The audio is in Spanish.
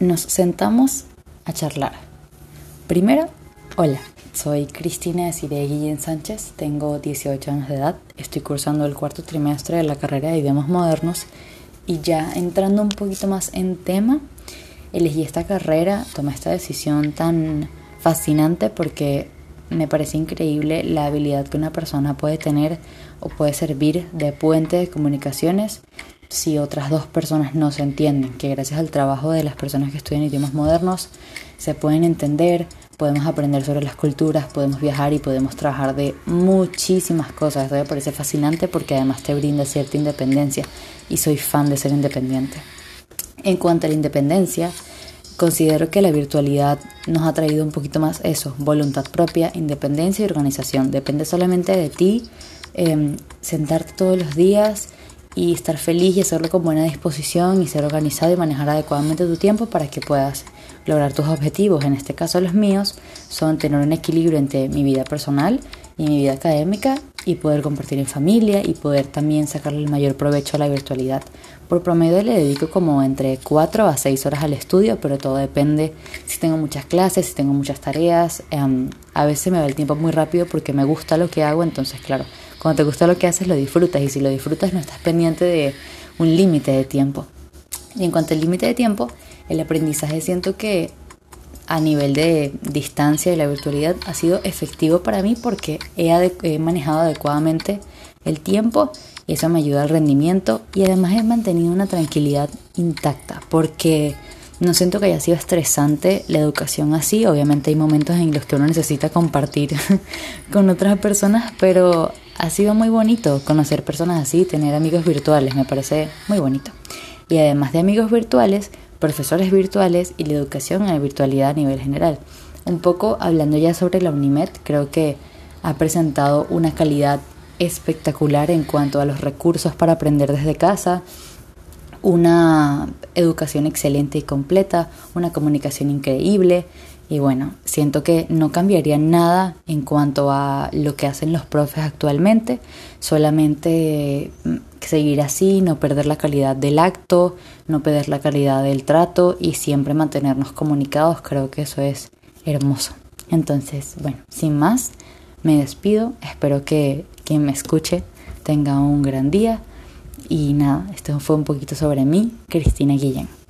nos sentamos a charlar. Primero, hola, soy Cristina Desiree Guillén Sánchez, tengo 18 años de edad, estoy cursando el cuarto trimestre de la carrera de idiomas modernos y ya entrando un poquito más en tema, elegí esta carrera, tomé esta decisión tan fascinante porque me parece increíble la habilidad que una persona puede tener o puede servir de puente de comunicaciones si otras dos personas no se entienden, que gracias al trabajo de las personas que estudian idiomas modernos se pueden entender, podemos aprender sobre las culturas, podemos viajar y podemos trabajar de muchísimas cosas. Esto me parece fascinante porque además te brinda cierta independencia y soy fan de ser independiente. En cuanto a la independencia, considero que la virtualidad nos ha traído un poquito más eso, voluntad propia, independencia y organización. Depende solamente de ti, em, sentarte todos los días y estar feliz y hacerlo con buena disposición y ser organizado y manejar adecuadamente tu tiempo para que puedas lograr tus objetivos. En este caso los míos son tener un equilibrio entre mi vida personal y mi vida académica y poder compartir en familia y poder también sacarle el mayor provecho a la virtualidad. Por promedio le dedico como entre 4 a 6 horas al estudio, pero todo depende si tengo muchas clases, si tengo muchas tareas. Em, a veces me va el tiempo muy rápido porque me gusta lo que hago, entonces claro, cuando te gusta lo que haces lo disfrutas y si lo disfrutas no estás pendiente de un límite de tiempo. Y en cuanto al límite de tiempo, el aprendizaje siento que a nivel de distancia y la virtualidad ha sido efectivo para mí porque he, manejado adecuadamente el tiempo y eso me ayuda al rendimiento y además he mantenido una tranquilidad intacta porque no siento que haya sido estresante la educación así. Obviamente hay momentos en los que uno necesita compartir con otras personas, pero ha sido muy bonito conocer personas así, tener amigos virtuales, me parece muy bonito. Y además de amigos virtuales, profesores virtuales y la educación en la virtualidad a nivel general. Un poco hablando ya sobre la UNIMED, creo que ha presentado una calidad espectacular en cuanto a los recursos para aprender desde casa, una educación excelente y completa, una comunicación increíble y bueno, siento que no cambiaría nada en cuanto a lo que hacen los profes actualmente, solamente mm, seguir así, no perder la calidad del acto, no perder la calidad del trato y siempre mantenernos comunicados, creo que eso es hermoso. Entonces, bueno, sin más, me despido, espero que quien me escuche tenga un gran día y nada, esto fue un poquito sobre mí, Cristina Guillén.